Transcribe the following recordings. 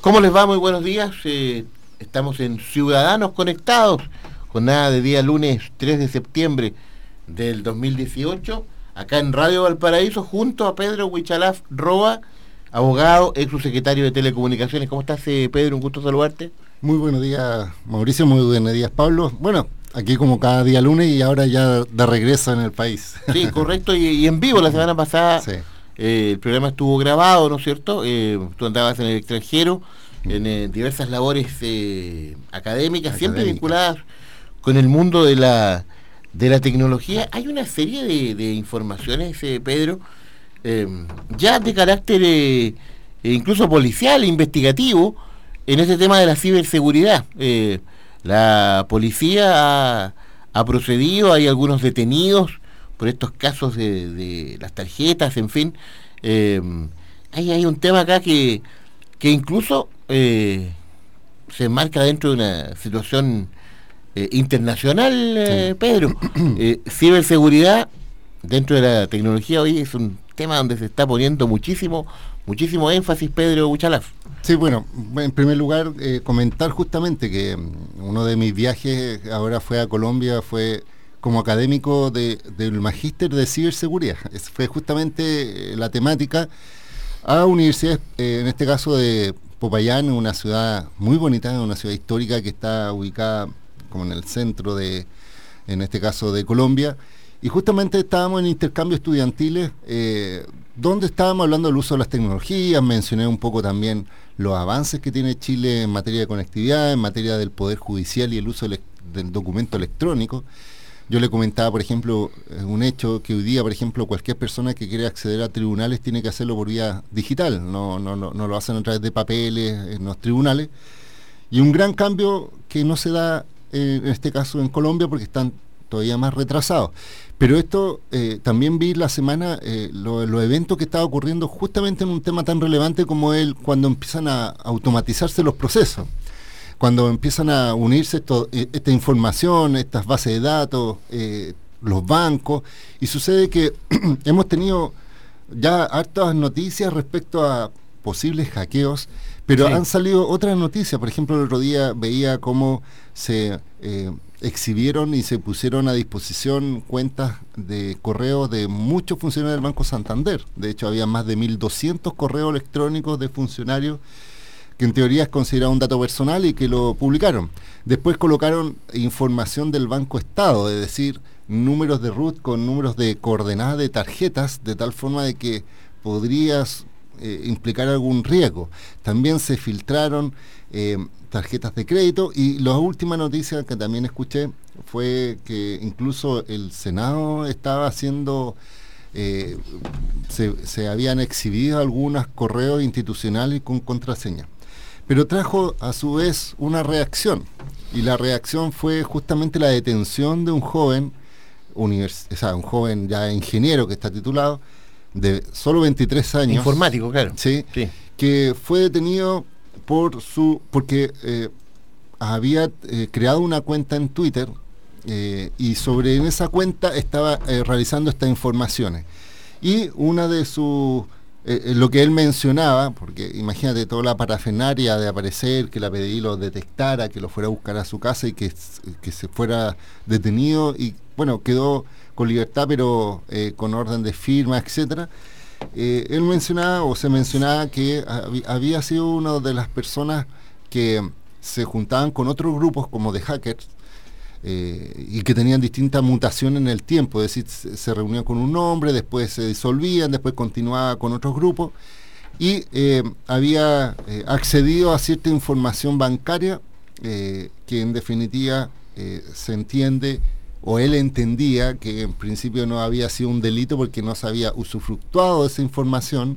¿Cómo les va? Muy buenos días. Eh, estamos en Ciudadanos Conectados, con nada de día lunes 3 de septiembre del 2018, acá en Radio Valparaíso, junto a Pedro Huichalaf Roa, abogado, ex subsecretario de Telecomunicaciones. ¿Cómo estás, eh, Pedro? Un gusto saludarte. Muy buenos días, Mauricio. Muy buenos días, Pablo. Bueno, aquí como cada día lunes y ahora ya de regreso en el país. Sí, correcto. Y, en vivo la semana pasada. Eh, el programa estuvo grabado, ¿no es cierto? tú andabas en el extranjero en eh, diversas labores eh, académicas, siempre vinculadas con el mundo de la, de la tecnología. Hay una serie de, informaciones, eh, Pedro, ya de carácter incluso policial, investigativo, en ese tema de la ciberseguridad. la policía ha, procedido, hay algunos detenidos por estos casos de, de las tarjetas, en fin. hay, hay un tema acá que, que incluso eh, se enmarca dentro de una situación eh, internacional, eh, Pedro. ciberseguridad dentro de la tecnología hoy es un tema donde se está poniendo muchísimo, muchísimo énfasis, Pedro Buchalaf. Sí, bueno, en primer lugar, comentar justamente que mm, uno de mis viajes ahora fue a Colombia, fue como académico del magíster de ciberseguridad. fue justamente la temática a universidades, en este caso de Popayán, una ciudad muy bonita, una ciudad histórica que está ubicada como en el centro de, en este caso, de Colombia. Y justamente estábamos en intercambio estudiantiles, eh, donde estábamos hablando del uso de las tecnologías, mencioné un poco también los avances que tiene Chile en materia de conectividad, en materia del poder judicial y el uso del documento electrónico. Yo le comentaba, por ejemplo, eh, un hecho que hoy día, por ejemplo, cualquier persona que quiere acceder a tribunales tiene que hacerlo por vía digital, no, no, no, lo hacen a través de papeles en los tribunales. Y un gran cambio que no se da eh, en este caso en Colombia porque están todavía más retrasados. Pero esto eh, también vi la semana los eventos que estaba ocurriendo justamente en un tema tan relevante como el cuando empiezan a automatizarse los procesos cuando empiezan a unirse eh, esta información, estas bases de datos, eh, los bancos, y sucede que hemos tenido ya hartas noticias respecto a posibles hackeos, pero han salido otras noticias. Por ejemplo, el otro día veía cómo se eh, exhibieron y se pusieron a disposición cuentas de correo de muchos funcionarios del Banco Santander. De hecho, había más de 1.200 correos electrónicos de funcionarios que en teoría es considerado un dato personal y que lo publicaron. Después colocaron información del Banco Estado, es decir, números de root con números de coordenadas de tarjetas, de tal forma de que podrías eh, implicar algún riesgo. También se filtraron eh, tarjetas de crédito y la última noticia que también escuché fue que incluso el Senado estaba haciendo... Eh, se, se, habían exhibido algunos correos institucionales con contraseña pero trajo a su vez una reacción. Y la reacción fue justamente la detención de un joven, univers o sea, un joven ya ingeniero que está titulado, de solo 23 años. Informático, claro. Sí, que fue detenido por su porque eh, había eh, creado una cuenta en Twitter eh, y sobre en esa cuenta estaba realizando estas informaciones. Y una de sus eh, eh, lo que él mencionaba, porque imagínate toda la parafenaria de aparecer, que la PDI lo detectara, que lo fuera a buscar a su casa y que, que se fuera detenido y bueno, quedó con libertad pero eh, con orden de firma, etcétera. él mencionaba o se mencionaba que había sido una de las personas que se juntaban con otros grupos como de hackers eh, y que tenían distintas mutaciones en el tiempo, es decir, se, reunían con un nombre, después se disolvían, después continuaba con otros grupos y eh, había eh, accedido a cierta información bancaria que en definitiva se entiende o él entendía que en principio no había sido un delito porque no se había usufructuado esa información,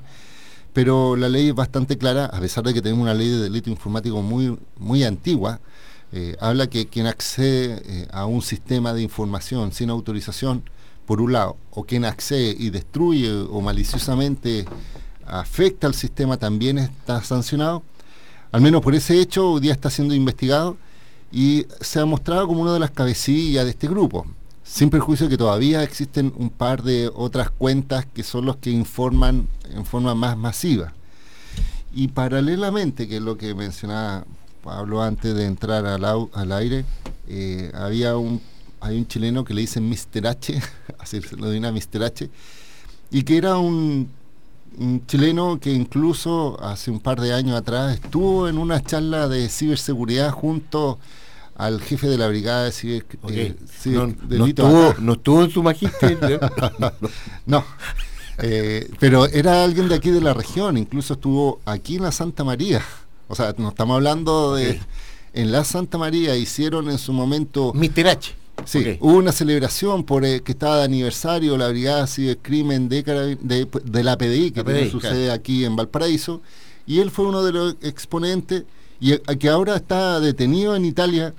pero la ley es bastante clara, a pesar de que tenemos una ley de delito informático muy, muy antigua, eh, habla que quien accede eh, a un sistema de información sin autorización, por un lado, o quien accede y destruye o maliciosamente afecta al sistema, también está sancionado. Al menos por ese hecho, hoy día está siendo investigado y se ha mostrado como una de las cabecillas de este grupo, sin perjuicio de que todavía existen un par de otras cuentas que son los que informan en forma más masiva. Y paralelamente, que es lo que mencionaba Pablo antes de entrar al, al aire, eh, había un, hay un chileno que le dicen Mr. H, así se lo denomina Mr. H, y que era un, chileno que incluso hace un par de años atrás estuvo en una charla de ciberseguridad junto al jefe de la brigada de ciber, eh, no, estuvo, en su magisterio. no, eh, pero era alguien de aquí de la región, incluso estuvo aquí en la Santa María. O sea, nos estamos hablando de... En la Santa María hicieron en su momento... Mr. H. Sí, hubo una celebración por eh, que estaba de aniversario la Brigada Cibercrimen de, de, de la PDI, que sucede aquí en Valparaíso, y él fue uno de los exponentes, y que ahora está detenido en Italia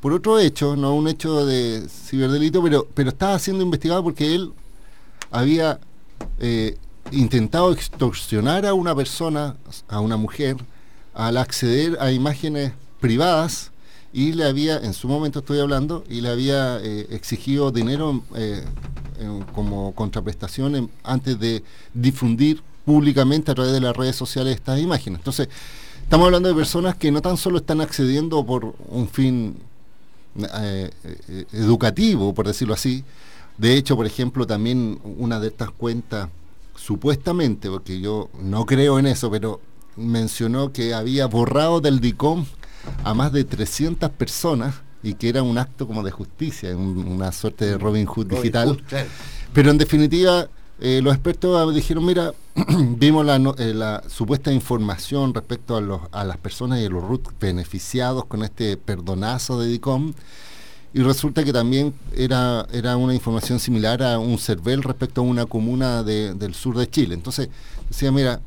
por otro hecho, no un hecho de ciberdelito, pero, pero estaba siendo investigado porque él había eh, intentado extorsionar a una persona, a una mujer, al acceder a imágenes privadas y le había, en su momento estoy hablando, y le había eh, exigido dinero eh, como contraprestación antes de difundir públicamente a través de las redes sociales estas imágenes. Entonces, estamos hablando de personas que no tan solo están accediendo por un fin educativo, por decirlo así, de hecho, por ejemplo, también una de estas cuentas, supuestamente, porque yo no creo en eso, pero mencionó que había borrado del DICOM a más de 300 personas y que era un acto como de justicia, una suerte de Robin Hood digital. Pero en definitiva, eh, los expertos dijeron, mira, vimos eh, la, supuesta información respecto a, los, a las personas y a los RUT beneficiados con este perdonazo de DICOM y resulta que también era, era una información similar a un CERVEL respecto a una comuna del sur de Chile. Entonces, decía, mira,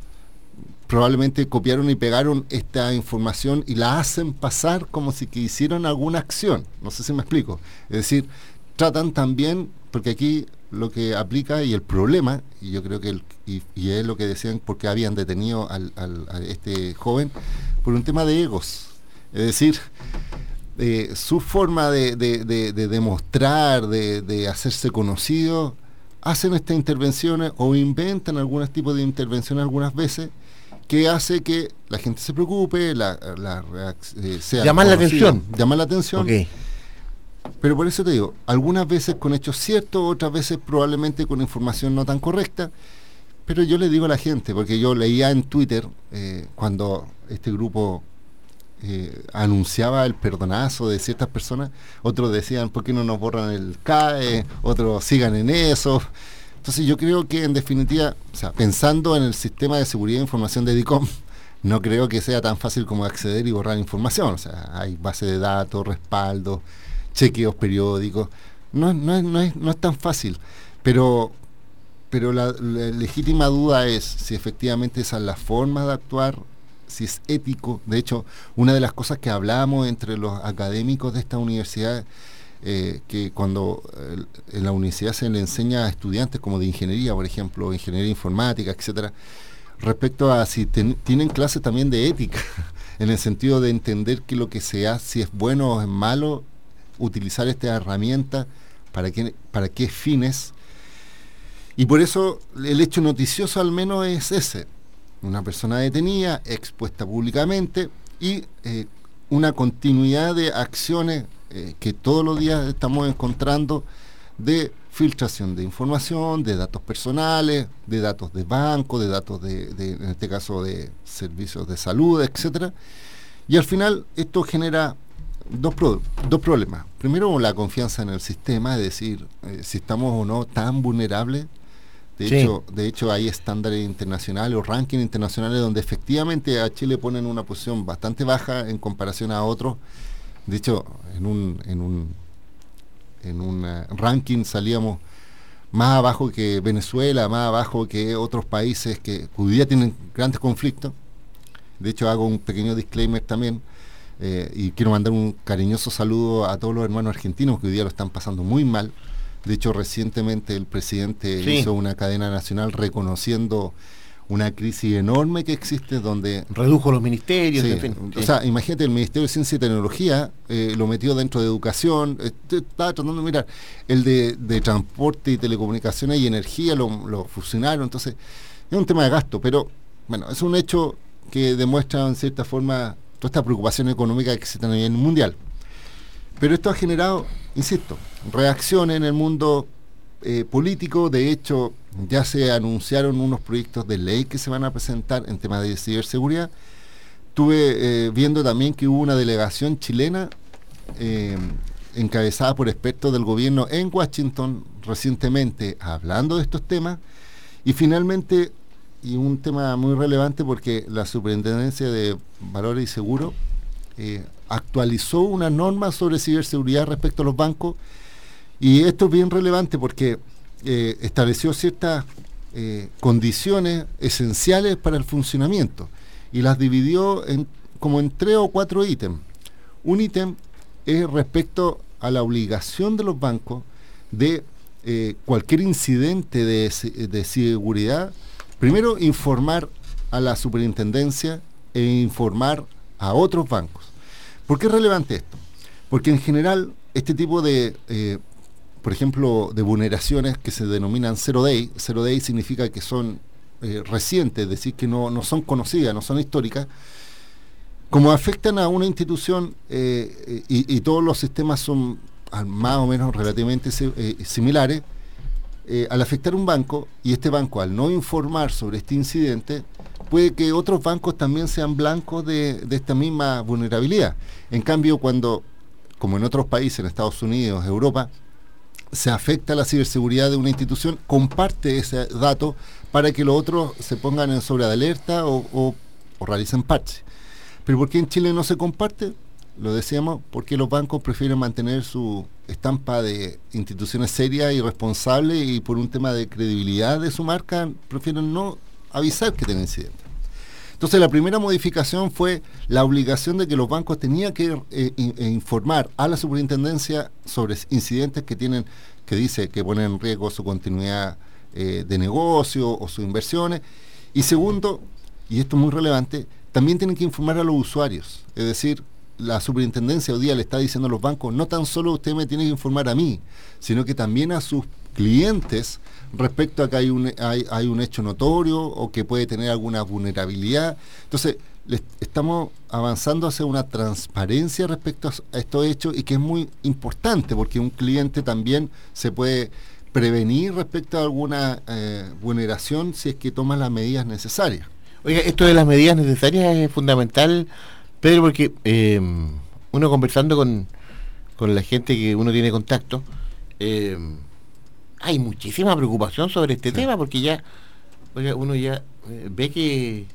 probablemente copiaron y pegaron esta información y la hacen pasar como si que hicieron alguna acción. No sé si me explico. Es decir, tratan también, porque aquí lo que aplica y el problema, y yo creo que y, es lo que decían porque habían detenido al, a este joven, por un tema de egos. Es decir, eh, su forma de, demostrar, de, hacerse conocido, hacen estas intervenciones o inventan algún tipo de intervención algunas veces que hace que la gente se preocupe, la, la eh, sea llamar la atención, llamar la atención. Pero por eso te digo, algunas veces con hechos ciertos, otras veces probablemente con información no tan correcta. Pero yo le digo a la gente, porque yo leía en Twitter eh, cuando este grupo eh, anunciaba el perdonazo de ciertas personas, otros decían, ¿por qué no nos borran el CAE? Otros sigan en eso. Entonces yo creo que en definitiva, o sea, pensando en el sistema de seguridad de información de DICOM, no creo que sea tan fácil como acceder y borrar información. O sea, hay base de datos, respaldo, chequeos periódicos. No, no, es, no, es, no es tan fácil. Pero, pero la, la legítima duda es si efectivamente esa es la forma de actuar si es ético. De hecho, una de las cosas que hablamos entre los académicos de esta universidad, eh, que cuando eh, en la universidad se le enseña a estudiantes como de ingeniería, por ejemplo, ingeniería informática, etcétera, respecto a si tienen clases también de ética, en el sentido de entender que lo que se hace, si es bueno o es malo, utilizar esta herramienta, para qué, para qué fines. Y por eso el hecho noticioso al menos es ese, una persona detenida, expuesta públicamente y eh, una continuidad de acciones eh, que todos los días estamos encontrando de filtración de información, de datos personales, de datos de banco, de datos de, en este caso de servicios de salud, etcétera. Y al final esto genera dos, dos problemas. Primero, la confianza en el sistema, es decir, eh, si estamos o no tan vulnerables de, hecho, de hecho, hay estándares internacionales o rankings internacionales donde efectivamente a Chile ponen una posición bastante baja en comparación a otros. De hecho, en un, en un, en un eh, ranking salíamos más abajo que Venezuela, más abajo que otros países que hoy día tienen grandes conflictos. De hecho, hago un pequeño disclaimer también. Eh, y quiero mandar un cariñoso saludo a todos los hermanos argentinos que hoy día lo están pasando muy mal de hecho, recientemente el presidente hizo una cadena nacional reconociendo una crisis enorme que existe donde... Redujo los ministerios, O sea, imagínate, el Ministerio de Ciencia y Tecnología eh, lo metió dentro de educación, estaba tratando de mirar, el de, transporte y telecomunicaciones y energía lo, lo, fusionaron, entonces es un tema de gasto, pero bueno, es un hecho que demuestran en cierta forma toda esta preocupación económica que existe a nivel mundial. Pero esto ha generado, insisto, reacciones en el mundo eh, político. De hecho, ya se anunciaron unos proyectos de ley que se van a presentar en temas de ciberseguridad. Estuve eh, viendo también que hubo una delegación chilena eh, encabezada por expertos del gobierno en Washington recientemente hablando de estos temas. Y finalmente, y un tema muy relevante porque la Superintendencia de Valores y Seguros actualizó una norma sobre ciberseguridad respecto a los bancos y esto es bien relevante porque eh, estableció ciertas eh, condiciones esenciales para el funcionamiento y las dividió en, como en tres o cuatro ítems. Un ítem es respecto a la obligación de los bancos de eh, cualquier incidente de, de seguridad, primero informar a la superintendencia e informar a otros bancos. ¿Por qué es relevante esto? Porque en general este tipo de por ejemplo, de vulneraciones que se denominan zero day. Zero day significa que son eh, recientes, es decir, que no, son conocidas, no son históricas. Como afectan a una institución eh, y, todos los sistemas son más o menos relativamente eh, similares, al afectar un banco y este banco al no informar sobre este incidente, puede que otros bancos también sean blancos de, de esta misma vulnerabilidad. En cambio, cuando, como en otros países, en Estados Unidos, Europa, se afecta la ciberseguridad de una institución, comparte ese dato para que los otros se pongan en sobre de alerta o, realicen parches. Pero ¿por qué en Chile no se comparte? Lo decíamos, porque los bancos prefieren mantener su estampa de instituciones serias y responsables y por un tema de credibilidad de su marca prefieren no avisar que tienen incidentes. Entonces la primera modificación fue la obligación de que los bancos tenían que eh, eh, informar a la superintendencia sobre incidentes que tienen, que dice que ponen en riesgo su continuidad eh, de negocio o sus inversiones. Y segundo, y esto es muy relevante, también tienen que informar a los usuarios. Es decir, la superintendencia hoy día le está diciendo a los bancos, no tan solo usted me tiene que informar a mí, sino que también a sus clientes respecto a que hay un, hay, un hecho notorio o que puede tener alguna vulnerabilidad. Entonces, estamos avanzando hacia una transparencia respecto a estos hechos y que es muy importante porque un cliente también se puede prevenir respecto a alguna eh, vulneración si es que toma las medidas necesarias. Oiga, esto de las medidas necesarias es fundamental, Pedro, porque eh, uno conversando con, con, la gente que uno tiene contacto, eh, hay muchísima preocupación sobre este tema porque ya uno ya eh, ve que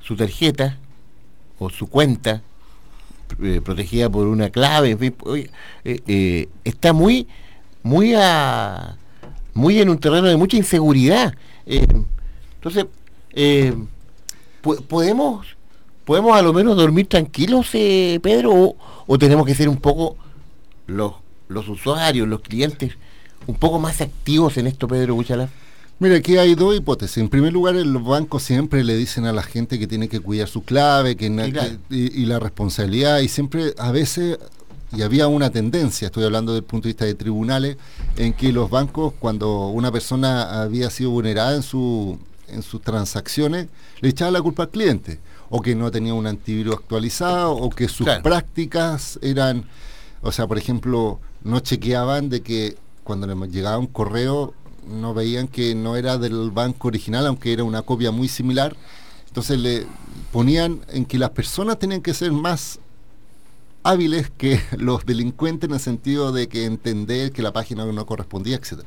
su tarjeta o su cuenta eh, protegida por una clave, en fin, eh, está muy, muy a, muy en un terreno de mucha inseguridad. entonces, podemos, podemos a lo menos dormir tranquilos, Pedro, o, o, tenemos que ser un poco los, los usuarios, los clientes un poco más activos en esto, Pedro Buchalaf? Mira, aquí hay dos hipótesis. En primer lugar, los bancos siempre le dicen a la gente que tiene que cuidar su clave que, y, la responsabilidad, y siempre, a veces, y había una tendencia, estoy hablando desde el punto de vista de tribunales, en que los bancos, cuando una persona había sido vulnerada en, su, en sus transacciones, le echaban la culpa al cliente, o que no tenía un antivirus actualizado, o que sus prácticas eran, o sea, por ejemplo, no chequeaban de que cuando les llegaba un correo no veían que no era del banco original, aunque era una copia muy similar. Entonces le ponían en que las personas tenían que ser más hábiles que los delincuentes en el sentido de que entender que la página no correspondía, etc.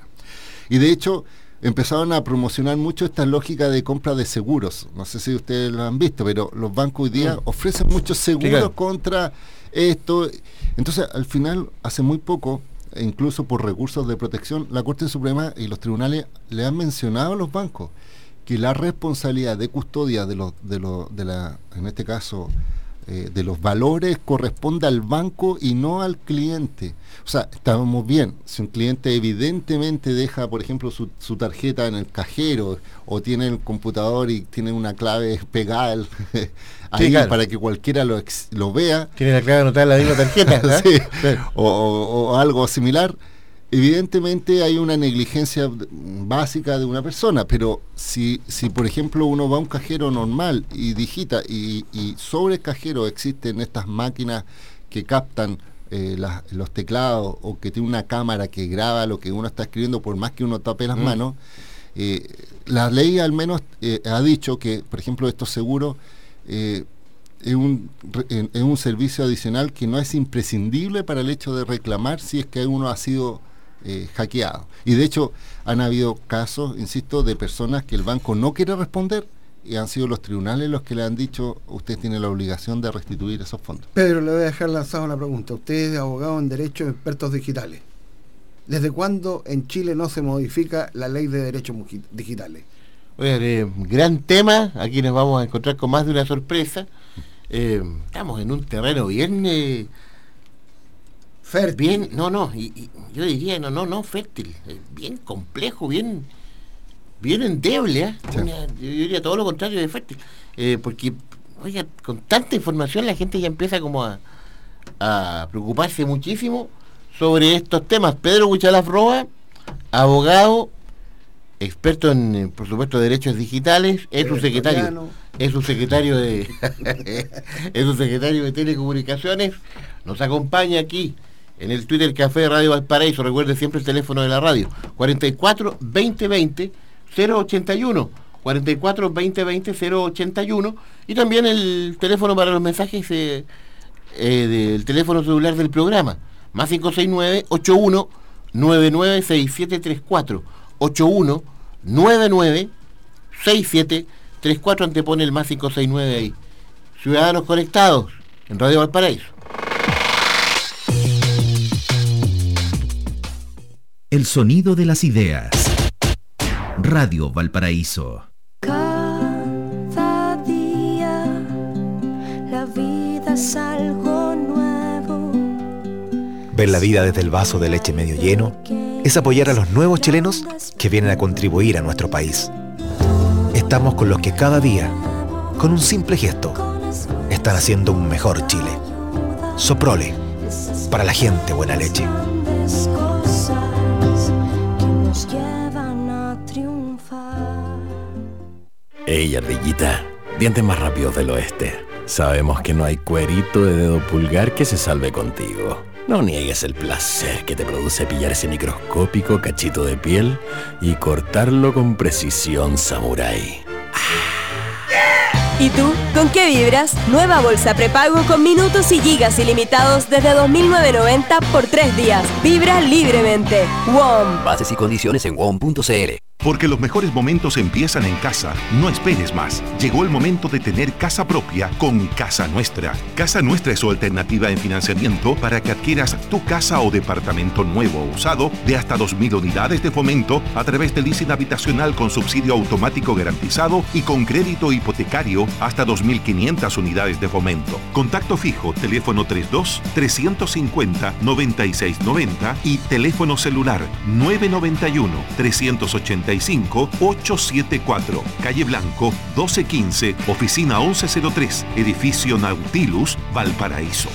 Y de hecho empezaron a promocionar mucho esta lógica de compra de seguros. No sé si ustedes lo han visto, pero los bancos hoy día mm. ofrecen muchos seguros contra esto. Entonces, al final, hace muy poco, e incluso por recursos de protección, la Corte Suprema y los tribunales le han mencionado a los bancos que la responsabilidad de custodia de los, de los, de la, en este caso, eh, de los valores corresponde al banco y no al cliente. O sea, estábamos bien. Si un cliente evidentemente deja, por ejemplo, su, tarjeta en el cajero o tiene el computador y tiene una clave pegada ahí para que cualquiera lo, lo vea. Tiene la clave anotada en la misma tarjeta. o, algo similar. Evidentemente hay una negligencia básica de una persona, pero si, si por ejemplo uno va a un cajero normal y digita y, sobre el cajero existen estas máquinas que captan eh, los teclados o que tiene una cámara que graba lo que uno está escribiendo por más que uno tape las mm. manos, eh, la ley al menos eh, ha dicho que, por ejemplo, estos seguros es un, es un servicio adicional que no es imprescindible para el hecho de reclamar si es que uno ha sido eh, hackeado. Y de hecho han habido casos, insisto, de personas que el banco no quiere responder y han sido los tribunales los que le han dicho usted tiene la obligación de restituir esos fondos. Pedro, le voy a dejar lanzada una pregunta. Usted es abogado en Derecho Expertos Digitales. ¿Desde cuándo en Chile no se modifica la ley de derechos digitales? Oye, gran tema, aquí nos vamos a encontrar con más de una sorpresa. Eh, estamos en un terreno bien eh, fértil. Bien, no, no, y, yo diría, no, no, no, fértil, eh, bien complejo, bien, bien endeble, yo diría todo lo contrario de fértil, porque, oye, con tanta información la gente ya empieza como a, a preocuparse muchísimo sobre estos temas. Pedro Huchalaf Roa, abogado, experto en, por supuesto, derechos digitales, es su secretario es un secretario de es un secretario de telecomunicaciones, nos acompaña aquí en el Twitter Café de Radio Valparaíso, recuerde siempre el teléfono de la radio, 44 2020 081 44 2020 081 y también el teléfono para los mensajes eh, eh, del teléfono celular del programa, más 569 81 996734 81 99 67 34 antepone el más 569 ahí. Ciudadanos conectados en Radio Valparaíso. El sonido de las ideas. Radio Valparaíso. Cada día la vida es algo nuevo. Ver la vida desde el vaso de leche medio lleno es apoyar a los nuevos chilenos que vienen a contribuir a nuestro país estamos con los que cada día, con un simple gesto, están haciendo un mejor Chile. Soprole, para la gente buena leche. Ey, ardillita, dientes más rápidos del oeste. Sabemos que no hay cuerito de dedo pulgar que se salve contigo. No niegues el placer que te produce pillar ese microscópico cachito de piel y cortarlo con precisión samurai. ¿Y tú? ¿Con qué vibras? Nueva bolsa prepago con minutos y gigas ilimitados desde 2.990 por tres días. Vibra libremente. WOM. Bases y condiciones en WOM.cl. Porque los mejores momentos empiezan en casa. No esperes más. Llegó el momento de tener casa propia con Casa Nuestra. Casa Nuestra es su alternativa en financiamiento para que adquieras tu casa o departamento nuevo o usado de hasta 2.000 unidades de fomento a través del leasing habitacional con subsidio automático garantizado y con crédito hipotecario hasta 2.500 unidades de fomento. Contacto fijo, teléfono 32 350 9690 y teléfono celular 991 380 874, calle Blanco 1215, oficina 1103, edificio Nautilus, Valparaíso.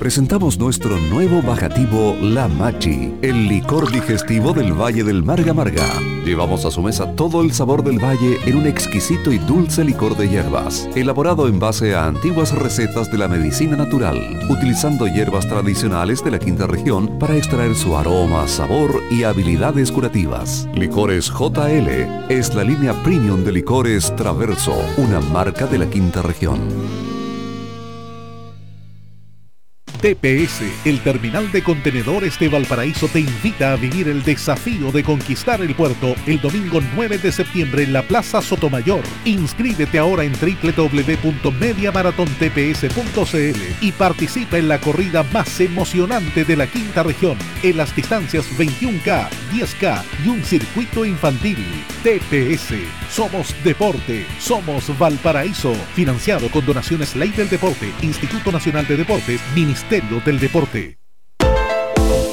Presentamos nuestro nuevo bajativo La Machi, el licor digestivo del Valle del Marga Marga. Llevamos a su mesa todo el sabor del valle en un exquisito y dulce licor de hierbas, elaborado en base a antiguas recetas de la medicina natural, utilizando hierbas tradicionales de la quinta región para extraer su aroma, sabor y habilidades curativas. Licores JL es la línea premium de licores Traverso, una marca de la quinta región. TPS, el terminal de contenedores de Valparaíso, te invita a vivir el desafío de conquistar el puerto el domingo 9 de septiembre en la Plaza Sotomayor. Inscríbete ahora en www.mediamaratontps.cl y participa en la corrida más emocionante de la quinta región, en las distancias 21K, 10K y un circuito infantil. TPS, somos deporte, somos Valparaíso, financiado con donaciones Ley del Deporte, Instituto Nacional de Deportes, Ministerio del Deporte.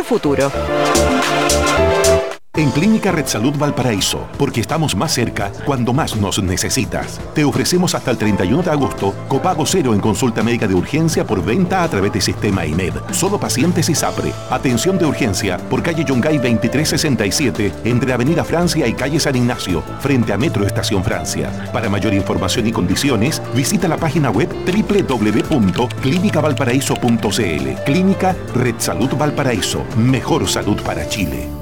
futuro. En Clínica Red Salud Valparaíso, porque estamos más cerca cuando más nos necesitas. Te ofrecemos hasta el 31 de agosto copago cero en consulta médica de urgencia por venta a través de sistema IMED. Solo pacientes y SAPRE. Atención de urgencia por calle Yungay 2367 entre Avenida Francia y calle San Ignacio, frente a Metro Estación Francia. Para mayor información y condiciones, visita la página web www.clínicavalparaíso.cl. Clínica Red Salud Valparaíso. Mejor salud para Chile.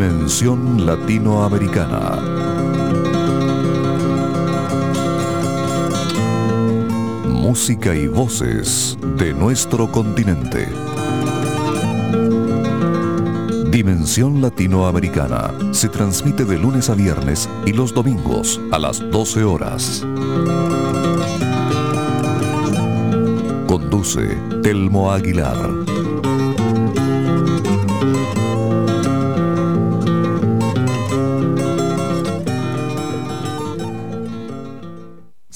Dimensión Latinoamericana. Música y voces de nuestro continente. Dimensión Latinoamericana se transmite de lunes a viernes y los domingos a las 12 horas. Conduce Telmo Aguilar.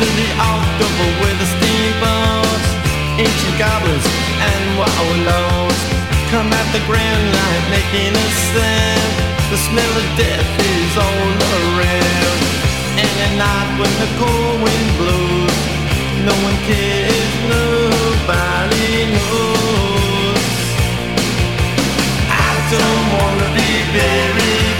To the October with the steamboats, ancient goblins and wallows come at the grand light making a sound. The smell of death is all around. And at night when the cold wind blows, no one cares, nobody knows. I don't wanna be buried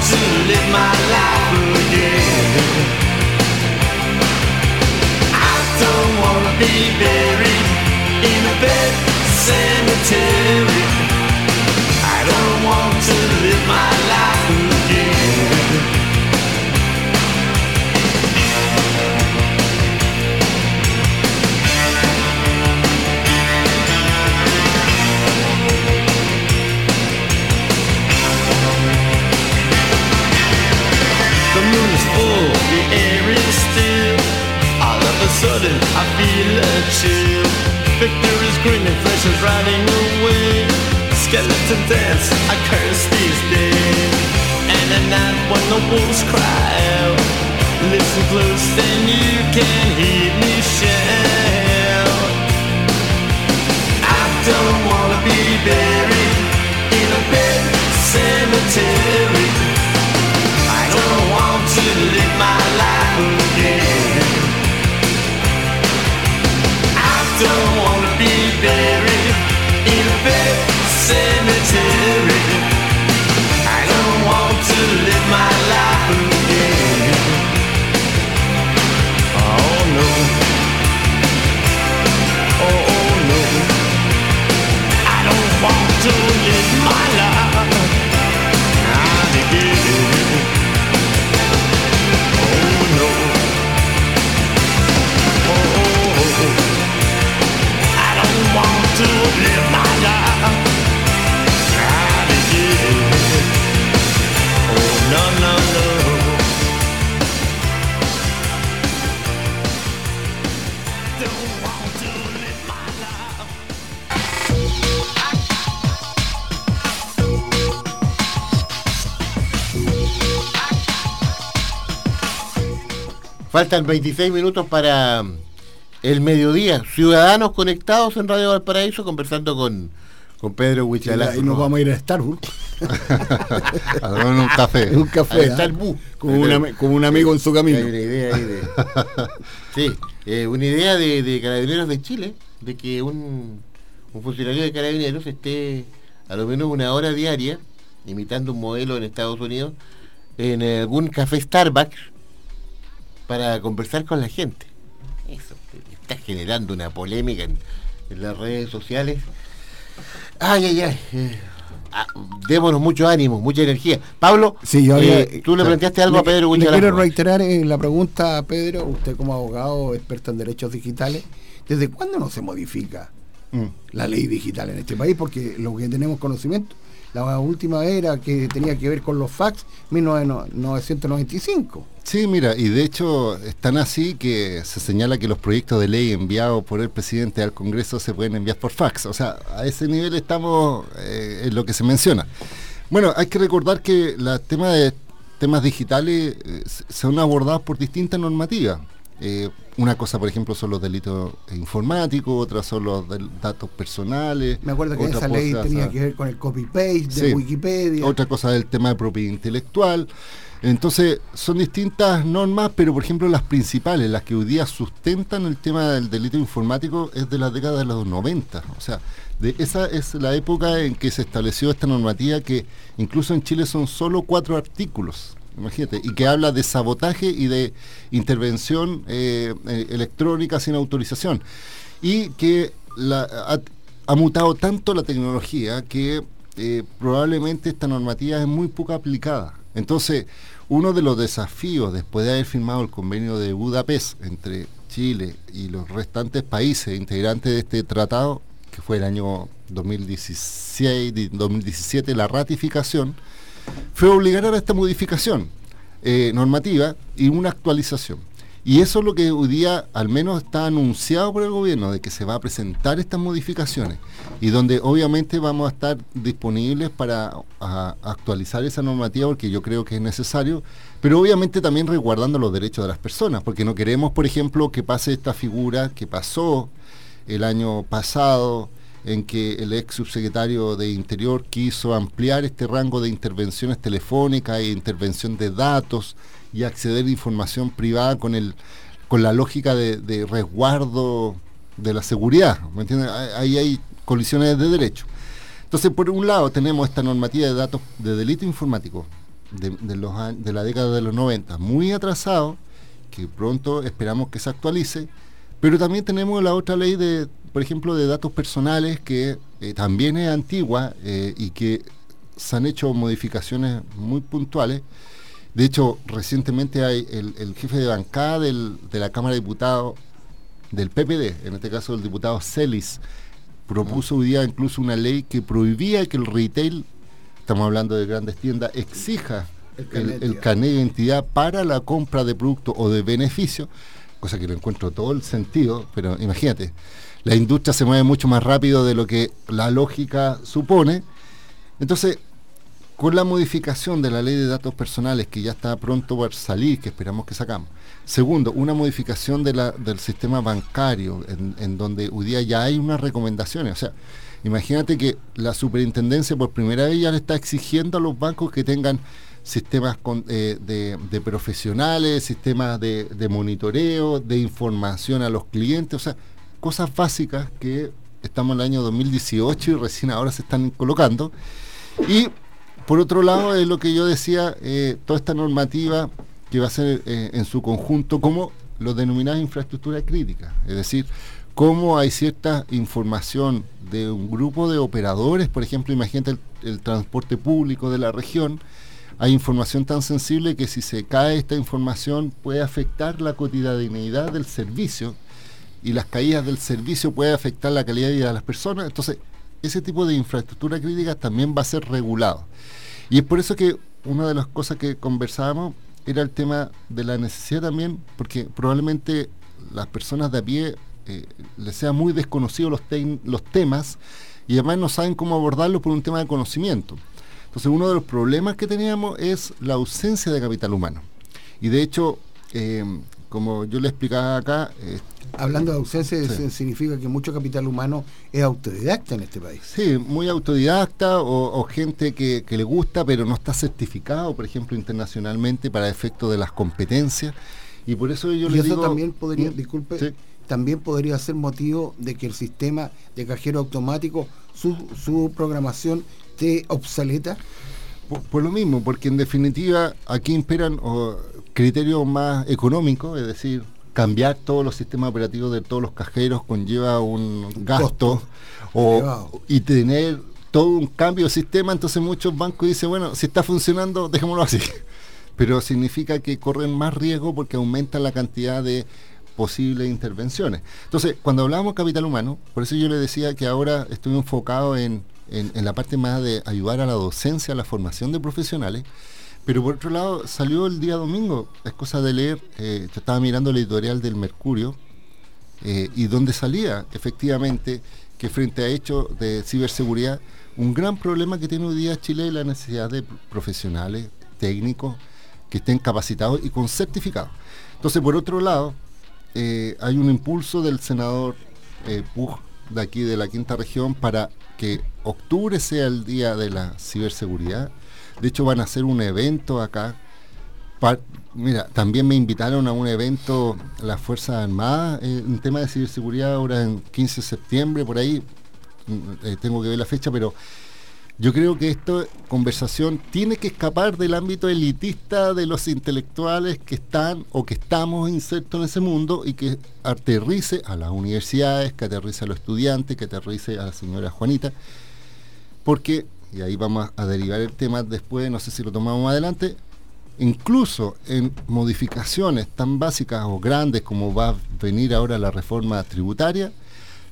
To live my life again. I don't wanna be buried in a cemetery. I don't want to live my life feel a chill. Victor is grinning, flesh is riding away. Skeleton dance, I curse these days. And at night when the wolves cry out, listen close and you can hear me shout. I don't wanna be buried in a pet cemetery. I don't want to live my life again. Don't want to be buried in a pet cemetery. I don't want to live my life Faltan 26 minutos para el mediodía. Ciudadanos conectados en Radio Valparaíso conversando con, con Pedro Huichalá. Y nos vamos a ir a Starbucks. A tomar un café. un café. ¿ah? Starbucks. Como, como un amigo en su camino. Hay una idea ahí de. Sí, eh, una idea de, de Carabineros de Chile, de que un, un funcionario de Carabineros esté a lo menos una hora diaria, imitando un modelo en Estados Unidos, en algún café Starbucks para conversar con la gente. Eso está generando una polémica en, en las redes sociales. Ay, ay, ay. eh, ah, démonos mucho ánimo, mucha energía. Pablo, Sí, yo había- eh, tú le planteaste algo a Pedro Le quiero reiterar eh, la pregunta a Pedro, usted como abogado experto en derechos digitales, ¿desde cuándo no se modifica Mm. la ley digital en este país? Porque lo que tenemos conocimiento, la última era que tenía que ver con los fax, 1995. Sí, mira, y de hecho están así que se señala que los proyectos de ley enviados por el presidente al Congreso se pueden enviar por fax. O sea, a ese nivel estamos eh, en lo que se menciona. Bueno, hay que recordar que los temas temas digitales eh, son abordados por distintas normativas. Eh, una cosa, por ejemplo, son los delitos informáticos, otras son los datos personales. Me acuerdo que esa ley cosa- tenía que ver con el copy-paste de Sí. Wikipedia. Otra cosa del tema de propiedad intelectual. Entonces, son distintas normas, pero por ejemplo las principales, las que hoy día sustentan el tema del delito informático, es de la década de los 90. O sea, de esa es la época en que se estableció esta normativa que incluso en Chile son solo cuatro artículos. Imagínate, y que habla de sabotaje y de intervención eh, eh, electrónica sin autorización. Y que ha, mutado tanto la tecnología que eh, probablemente esta normativa es muy poco aplicada. Entonces, uno de los desafíos después de haber firmado el convenio de Budapest entre Chile y los restantes países integrantes de este tratado, que fue el año 2016, di- 2017, la ratificación, fue obligar a esta modificación eh, normativa y una actualización. Y eso es lo que hoy día al menos está anunciado por el gobierno, de que se va a presentar estas modificaciones y donde obviamente vamos a estar disponibles para actualizar esa normativa porque yo creo que es necesario, pero obviamente también resguardando los derechos de las personas, porque no queremos, por ejemplo, que pase esta figura que pasó el año pasado en que el ex subsecretario de Interior quiso ampliar este rango de intervenciones telefónicas e intervención de datos y acceder a información privada con el con la lógica de, resguardo de la seguridad. ¿me? Ahí hay colisiones de derecho. Entonces, por un lado, tenemos esta normativa de datos de delito informático de, los, de la década de los 90, muy atrasado, que pronto esperamos que se actualice, pero también tenemos la otra ley de, por ejemplo, de datos personales, que eh, también es antigua eh, y que se han hecho modificaciones muy puntuales. De hecho, recientemente hay el, el jefe de bancada del- de la Cámara de Diputados del PPD, en este caso el diputado Celis, propuso hoy día incluso una ley que prohibía que el retail, estamos hablando de grandes tiendas, exija El carnet el, de el identidad. carnet de identidad para la compra de productos o de beneficios, cosa que lo encuentro todo el sentido, pero imagínate, la industria se mueve mucho más rápido de lo que la lógica supone. Entonces, con la modificación de la ley de datos personales que ya está pronto por salir, que esperamos que sacamos. Segundo, una modificación del sistema bancario, en, donde hoy día ya hay unas recomendaciones. O sea, Imagínate que la superintendencia por primera vez ya le está exigiendo a los bancos que tengan sistemas eh, de, profesionales, sistemas de, de, monitoreo, de información a los clientes, o sea, cosas básicas que estamos en el año 2018 y recién ahora se están colocando. Y por otro lado, es lo que yo decía, eh, toda esta normativa que va a ser eh, en su conjunto como lo denominada infraestructura crítica, es decir, cómo hay cierta información de un grupo de operadores, por ejemplo, imagínate el, transporte público de la región, hay información tan sensible que si se cae esta información puede afectar la cotidianidad del servicio y las caídas del servicio puede afectar la calidad de vida de las personas. Entonces, ese tipo de infraestructura crítica también va a ser regulado. Y es por eso que una de las cosas que conversábamos era el tema de la necesidad también, porque probablemente las personas de a pie eh, les sea muy desconocido los, los temas y además no saben cómo abordarlo por un tema de conocimiento. Entonces uno de los problemas que teníamos es la ausencia de capital humano. Y de hecho, eh, como yo le explicaba acá... Eh, Hablando de ausencia, significa que mucho capital humano es autodidacta en este país. Sí, muy autodidacta o, gente que, le gusta pero no está certificado, por ejemplo, internacionalmente para efecto de las competencias. Y por eso yo y eso también podría, ¿Mm? disculpe, también podría ser motivo de que el sistema de cajero automático, su, su programación esté obsoleta. Por, lo mismo, porque en definitiva aquí imperan criterios más económicos, es decir, cambiar todos los sistemas operativos de todos los cajeros conlleva un gasto y tener todo un cambio de sistema, entonces muchos bancos dicen, bueno, si está funcionando, dejémoslo así. Pero significa que corren más riesgo porque aumenta la cantidad de posibles intervenciones. Entonces, cuando hablamos capital humano, por eso yo le decía que ahora estoy enfocado en en, la parte más de ayudar a la docencia, a la formación de profesionales. Pero por otro lado, salió el día domingo, es cosa de leer, eh, yo estaba mirando el editorial del Mercurio, eh, y donde salía efectivamente que frente a hechos de ciberseguridad, un gran problema que tiene hoy día Chile es la necesidad de profesionales, técnicos, que estén capacitados y con certificados. Entonces, por otro lado, eh, hay un impulso del senador eh, de aquí de la quinta región para que octubre sea el día de la ciberseguridad. De hecho, van a hacer un evento acá. mira, también me invitaron a un evento las Fuerzas Armadas eh, en tema de ciberseguridad ahora en 15 de septiembre, por ahí. Mm, eh, tengo que ver la fecha, pero yo creo que esta conversación tiene que escapar del ámbito elitista de los intelectuales que están o que estamos insertos en ese mundo y que aterrice a las universidades, que aterrice a los estudiantes, que aterrice a la señora Juanita, porque, y ahí vamos a derivar el tema después, no sé si lo tomamos adelante, incluso en modificaciones tan básicas o grandes como va a venir ahora la reforma tributaria,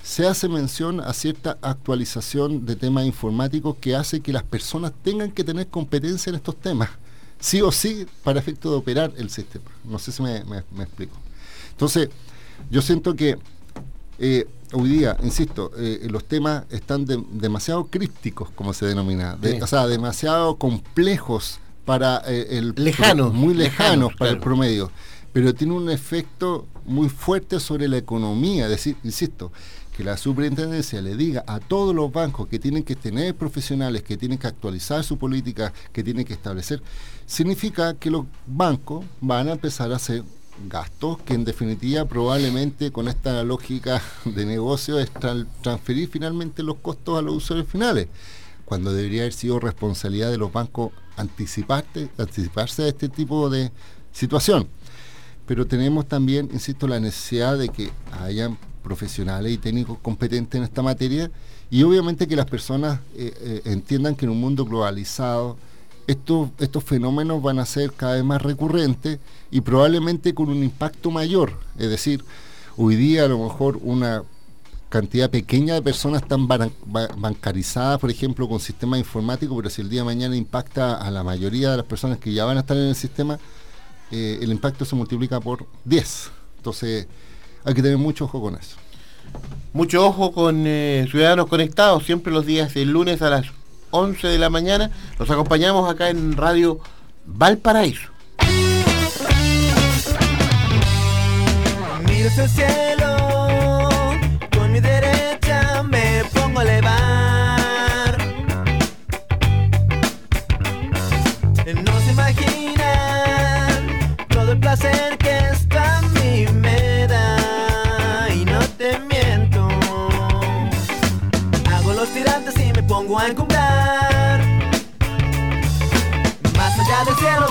se hace mención a cierta actualización de temas informáticos que hace que las personas tengan que tener competencia en estos temas, sí o sí, para efecto de operar el sistema. No sé si me, explico. Entonces, yo siento que eh, hoy día, insisto, eh, los temas están demasiado crípticos, como se denomina, o sea, demasiado complejos para eh, el... Lejanos. Muy lejanos, para el promedio. Pero tiene un efecto muy fuerte sobre la economía. Es decir, insisto, que la superintendencia le diga a todos los bancos que tienen que tener profesionales, que tienen que actualizar su política, que tienen que establecer, significa que los bancos van a empezar a hacer gastos que en definitiva probablemente con esta lógica de negocio es transferir finalmente los costos a los usuarios finales, cuando debería haber sido responsabilidad de los bancos anticiparse, anticiparse a este tipo de situación. Pero tenemos también, insisto, la necesidad de que hayan profesionales y técnicos competentes en esta materia y obviamente que las personas eh, eh, entiendan que en un mundo globalizado estos, estos fenómenos van a ser cada vez más recurrentes y probablemente con un impacto mayor. Es decir, hoy día a lo mejor una cantidad pequeña de personas están bancarizadas, por ejemplo, con sistemas informáticos, pero si el día de mañana impacta a la mayoría de las personas que ya van a estar en el sistema, eh, el impacto se multiplica por 10. Entonces, hay que tener mucho ojo con eso. Mucho ojo con eh, Ciudadanos Conectados, siempre los días del lunes a las 11 de la mañana. Los acompañamos acá en Radio Valparaíso.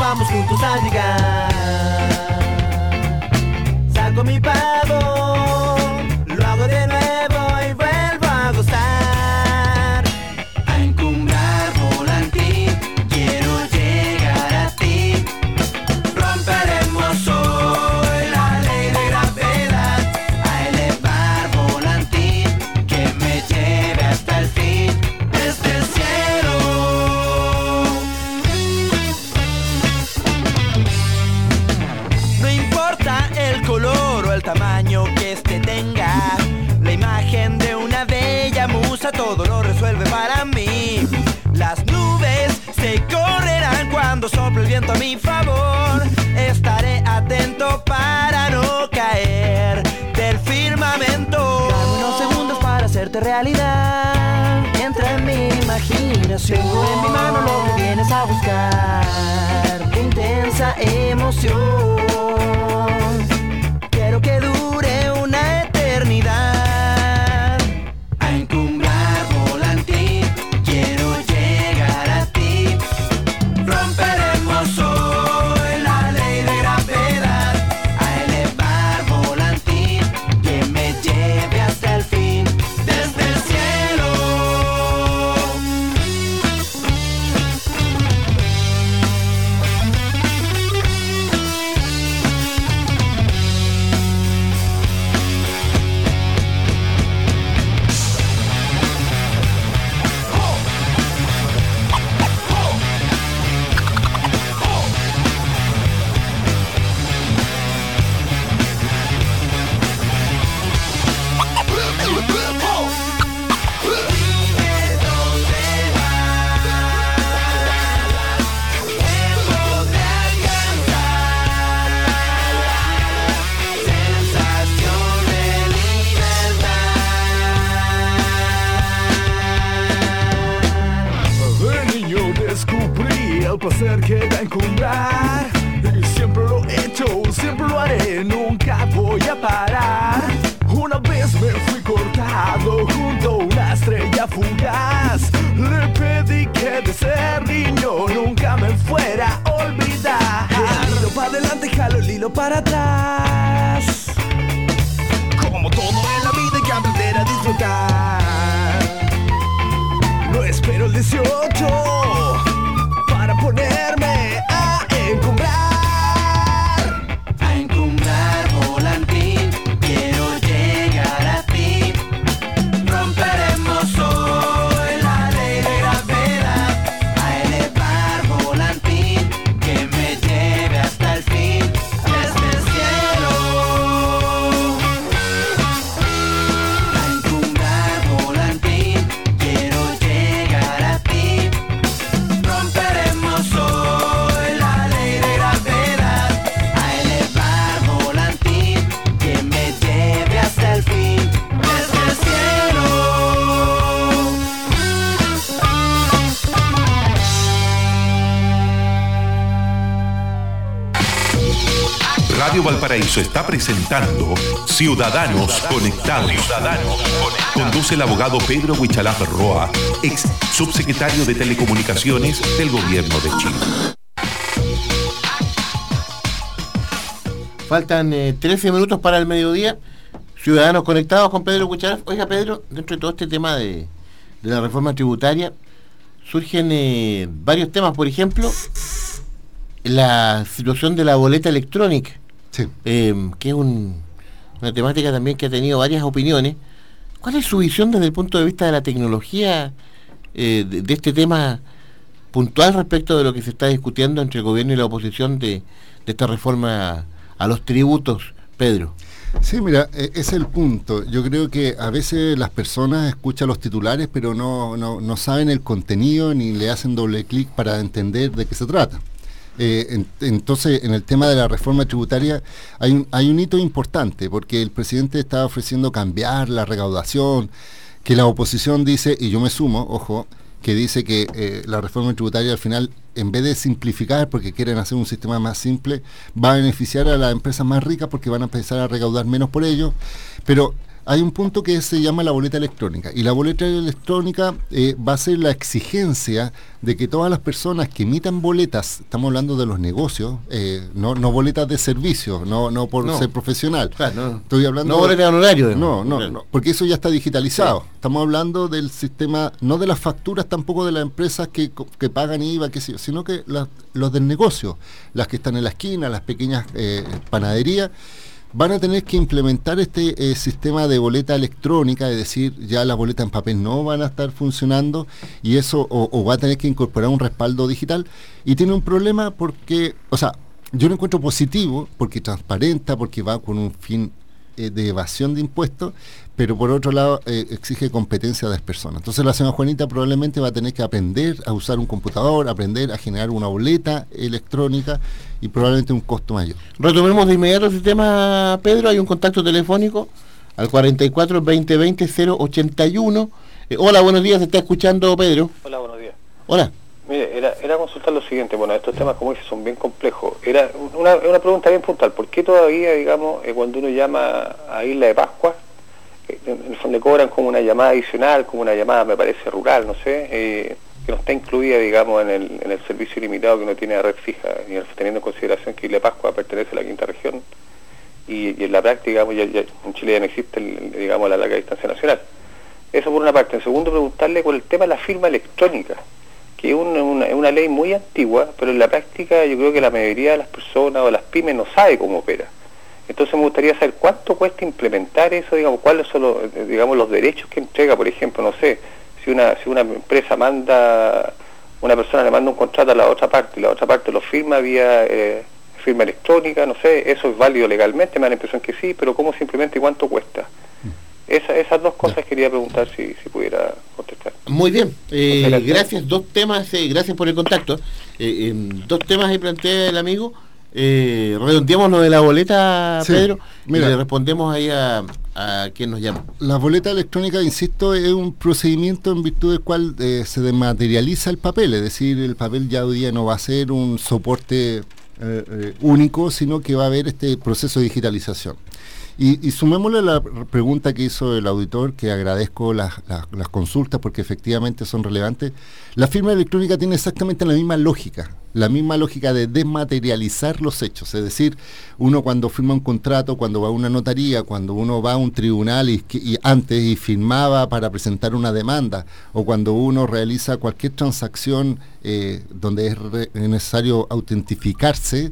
vamos juntos a llegar. Saco mi pavo. Tengo en mi mano lo que vienes a buscar. Intensa emoción. Valparaíso está presentando Ciudadanos Conectados. Conduce el abogado Pedro Huichalaf Roa, ex subsecretario de Telecomunicaciones del Gobierno de Chile. Faltan eh, 13 minutos para el mediodía. Ciudadanos conectados con Pedro Cucharaz. Oiga, Pedro, dentro de todo este tema de, de la reforma tributaria, surgen eh, varios temas. Por ejemplo, la situación de la boleta electrónica, eh, que es un- una temática también que ha tenido varias opiniones. ¿Cuál es su visión desde el punto de vista de la tecnología eh, de, de este tema puntual respecto de lo que se está discutiendo entre el gobierno y la oposición de, de esta reforma a los tributos, Pedro? Sí, mira, e- es el punto. Yo creo que a veces las personas escuchan los titulares, pero no, no, no saben el contenido ni le hacen doble clic para entender de qué se trata. Eh, en- entonces, en el tema de la reforma tributaria hay un, hay un hito importante, porque el presidente está ofreciendo cambiar la recaudación, que la oposición dice, y yo me sumo, ojo, que dice que eh, la reforma tributaria al final, en vez de simplificar, porque quieren hacer un sistema más simple, va a beneficiar a las empresas más ricas porque van a empezar a recaudar menos por ello. Pero hay un punto que se llama la boleta electrónica. Y la boleta electrónica eh, va a ser la exigencia de que todas las personas que emitan boletas, estamos hablando de los negocios, eh, no, no boletas de servicio, no, no por ser profesional. Estoy hablando no boletas de honorario. No, no, no, porque eso ya está digitalizado. Estamos hablando del sistema, no de las facturas tampoco de las empresas que, que pagan IVA, que sino que los del negocio, las que están en la esquina, las pequeñas eh, panaderías van a tener que implementar este eh, sistema de boleta electrónica, es decir, ya las boletas en papel no van a estar funcionando y eso o, va a tener que incorporar un respaldo digital. Y tiene un problema porque, o sea, yo lo encuentro positivo porque transparenta, porque va con un fin eh, de evasión de impuestos, pero por otro lado eh, exige competencia de las personas. Entonces la señora Juanita probablemente va a tener que aprender a usar un computador, aprender a generar una boleta electrónica y probablemente un costo mayor. Retomemos de inmediato ese tema, Pedro. Hay un contacto telefónico al 44 2020 081. hola, buenos días. ¿Se está escuchando, Pedro? Hola, buenos días. Hola. Mire, era, era consultar lo siguiente, bueno, estos temas como dice son bien complejos. Era una, una pregunta bien puntual, ¿por qué todavía, digamos, eh, cuando uno llama a Isla de Pascua, eh, en el fondo cobran como una llamada adicional, como una llamada, me parece, rural, no sé, eh, que no está incluida, digamos, en el, en el servicio ilimitado que uno tiene de red fija, teniendo en consideración que Isla de Pascua pertenece a la quinta región, y, en la práctica, digamos, ya, en Chile ya no existe, digamos, la larga distancia nacional. Eso por una parte. En segundo, preguntarle por el tema de la firma electrónica que es una, ley muy antigua, pero en la práctica yo creo que la mayoría de las personas o las pymes no sabe cómo opera. Entonces me gustaría saber cuánto cuesta implementar eso, digamos, cuáles son los, eh, digamos, los derechos que entrega, por ejemplo, no sé, si una, si una empresa manda, una persona le manda un contrato a la otra parte y la otra parte lo firma vía eh, firma electrónica, no sé, eso es válido legalmente, me da la impresión que sí, pero ¿cómo simplemente y cuánto cuesta? Esas dos cosas quería preguntar si, si pudiera contestar. Muy bien, eh, gracias. Dos temas, eh, gracias por el contacto. Eh, dos temas que plantea el amigo. redondeamos lo de la boleta, Pedro, Mira, y le respondemos ahí a, a quien nos llama. La boleta electrónica, insisto, es un procedimiento en virtud del cual se desmaterializa el papel, es decir, el papel ya hoy día no va a ser un soporte único, sino que va a haber este proceso de digitalización. Y, sumémosle la pregunta que hizo el auditor, que agradezco las, consultas porque efectivamente son relevantes. La firma electrónica tiene exactamente la misma lógica, la misma lógica de desmaterializar los hechos. Es decir, uno cuando firma un contrato, cuando va a una notaría, cuando uno va a un tribunal y, antes y firmaba para presentar una demanda, o cuando uno realiza cualquier transacción eh, donde es, necesario autentificarse,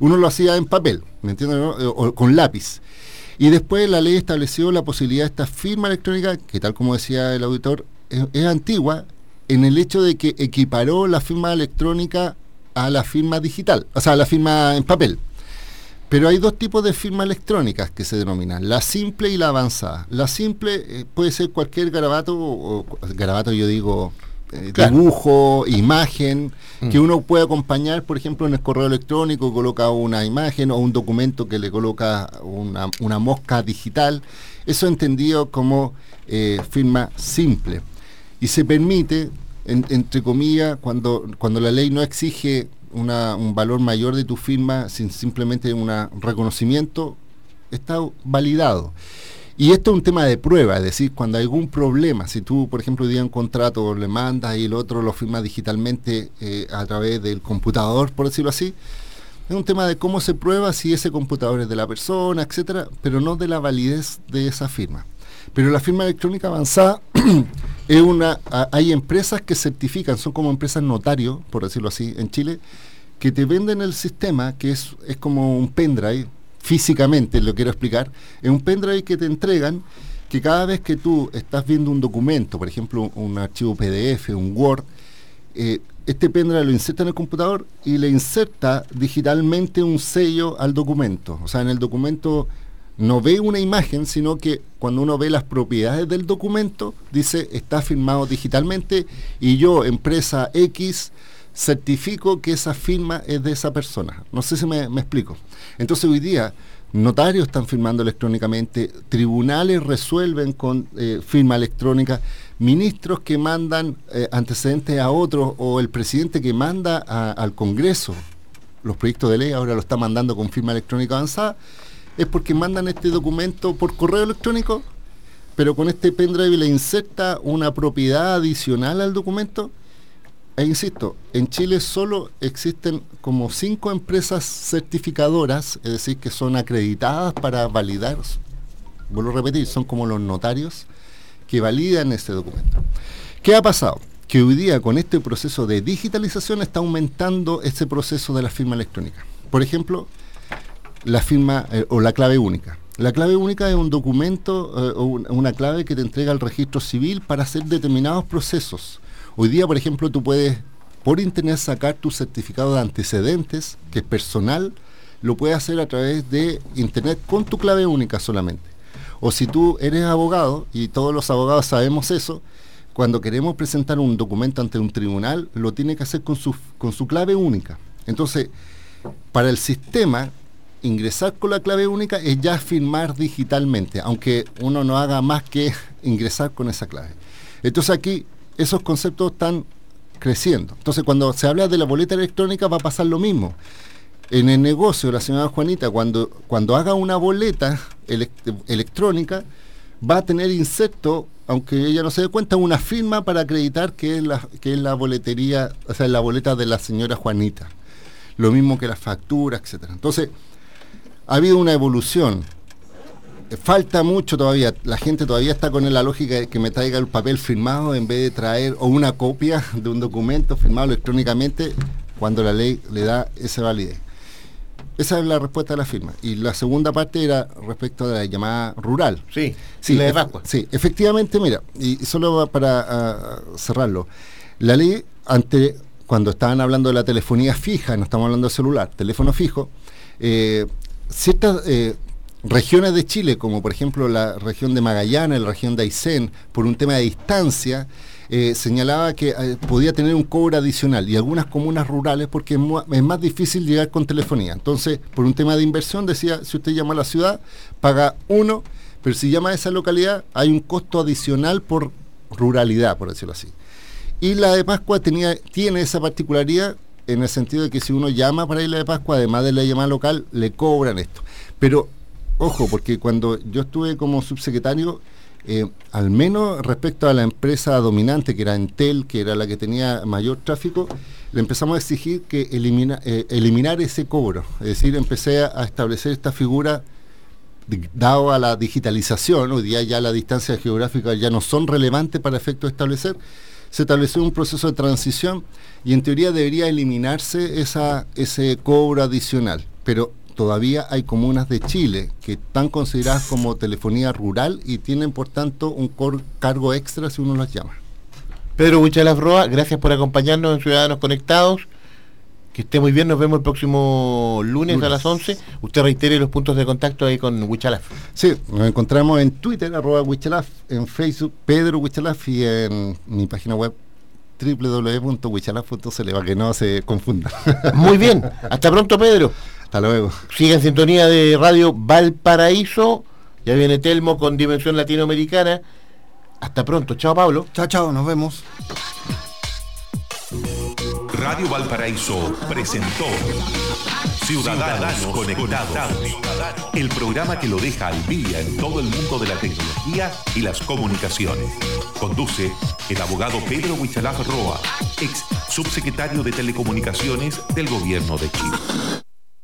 uno lo hacía en papel, ¿me entiendes? O con lápiz. Y después la ley estableció la posibilidad de esta firma electrónica, que tal como decía el auditor, es, antigua en el hecho de que equiparó la firma electrónica a la firma digital, o sea, a la firma en papel. Pero hay dos tipos de firmas electrónicas que se denominan, la simple y la avanzada. La simple eh, puede ser cualquier garabato, o, garabato yo digo eh, dibujo, imagen, mm. que uno puede acompañar, por ejemplo, en el correo electrónico, coloca una imagen o un documento que le coloca una, mosca digital. Eso entendido como eh, firma simple. Y se permite, entre comillas, cuando, cuando la ley no exige un valor mayor de tu firma, sin simplemente un reconocimiento, está validado. Y esto es un tema de prueba, es decir, cuando hay algún problema, si tú, por ejemplo, día un contrato le mandas y el otro lo firma digitalmente eh, a través del computador, por decirlo así, es un tema de cómo se prueba si ese computador es de la persona, etcétera, pero no de la validez de esa firma. Pero la firma electrónica avanzada es una. hay empresas que certifican, son como empresas notarios, por decirlo así, en Chile, que te venden el sistema, que es, es como un pendrive, físicamente, lo quiero explicar, es un pendrive que te entregan que cada vez que tú estás viendo un documento, por ejemplo, un archivo PDF, un Word, eh, este pendrive lo inserta en el computador y le inserta digitalmente un sello al documento. O sea, en el documento no ve una imagen, sino que cuando uno ve las propiedades del documento, dice está firmado digitalmente y yo, empresa X, certifico que esa firma es de esa persona. No sé si me, explico. Entonces hoy día notarios están firmando electrónicamente, tribunales resuelven con eh, firma electrónica, ministros que mandan eh, antecedentes a otros o el presidente que manda al Congreso los proyectos de ley, ahora lo está mandando con firma electrónica avanzada, es porque mandan este documento por correo electrónico pero con este pendrive le inserta una propiedad adicional al documento. E insisto, en Chile solo existen como cinco empresas certificadoras, es decir, que son acreditadas para validar, vuelvo a repetir, son como los notarios que validan este documento. ¿Qué ha pasado? Que hoy día con este proceso de digitalización está aumentando ese proceso de la firma electrónica. Por ejemplo, la firma eh, o la clave única. La clave única es un documento eh, o una clave que te entrega el registro civil para hacer determinados procesos. Hoy día, por ejemplo, tú puedes por internet sacar tu certificado de antecedentes, que es personal, lo puedes hacer a través de internet con tu clave única solamente. O si tú eres abogado, y todos los abogados sabemos eso, cuando queremos presentar un documento ante un tribunal, lo tiene que hacer con su, con su clave única. Entonces, para el sistema, ingresar con la clave única es ya firmar digitalmente, aunque uno no haga más que ingresar con esa clave. Entonces aquí esos conceptos están creciendo. Entonces cuando se habla de la boleta electrónica va a pasar lo mismo. En el negocio, la señora Juanita, cuando, cuando haga una boleta electrónica, va a tener inserto, aunque ella no se dé cuenta, una firma para acreditar que es la, que es la boletería, o sea, la boleta de la señora Juanita. Lo mismo que la factura, etcétera. Entonces, ha habido una evolución. Falta mucho todavía. La gente todavía está con la lógica de que me traiga el papel firmado en vez de traer o una copia de un documento firmado electrónicamente cuando la ley le da esa validez. Esa es la respuesta de la firma. Y la segunda parte era respecto de la llamada rural. Sí, sí la de Pascua. Sí, efectivamente, mira, y solo para ah, cerrarlo. La ley, ante, cuando estaban hablando de la telefonía fija, no estamos hablando de celular, teléfono fijo, eh, ciertas eh, regiones de Chile, como por ejemplo la región de Magallanes, la región de Aysén, por un tema de distancia, eh, señalaba que eh, podía tener un cobro adicional y algunas comunas rurales porque es, más difícil llegar con telefonía. Entonces, por un tema de inversión, decía, si usted llama a la ciudad, paga uno, pero si llama a esa localidad, hay un costo adicional por ruralidad, por decirlo así. Y la de Pascua tenía, tiene esa particularidad en el sentido de que si uno llama para Isla de Pascua, además de la llamada local, le cobran esto. Pero, ojo, porque cuando yo estuve como subsecretario, eh, al menos respecto a la empresa dominante, que era Entel, que era la que tenía mayor tráfico, le empezamos a exigir que elimina, eh, eliminar ese cobro. Es decir, empecé a, establecer esta figura dado a la digitalización, hoy día ya las distancias geográficas ya no son relevantes para efecto de establecer, se estableció un proceso de transición y en teoría debería eliminarse esa, ese cobro adicional. Pero todavía hay comunas de Chile que están consideradas como telefonía rural y tienen por tanto un cargo extra si uno las llama. Pedro Huichalaf Roa, gracias por acompañarnos en Ciudadanos Conectados. Que esté muy bien, nos vemos el próximo lunes, a las 11. Usted reitere los puntos de contacto ahí con Huichalaf. Sí, nos encontramos en Twitter, arroba Huichalaf, en Facebook, Pedro Huichalaf y en mi página web www.huichalaf.cl para que no se confunda. Muy bien, hasta pronto Pedro. Hasta luego. Sigue en sintonía de Radio Valparaíso. Ya viene Telmo con Dimensión Latinoamericana. Hasta pronto. Chao Pablo. Chao, chao, nos vemos. Radio Valparaíso presentó Ciudadanos, Conectados, el programa que lo deja al día en todo el mundo de la tecnología y las comunicaciones. Conduce el abogado Pedro Huichalaf Roa, ex subsecretario de Telecomunicaciones del Gobierno de Chile.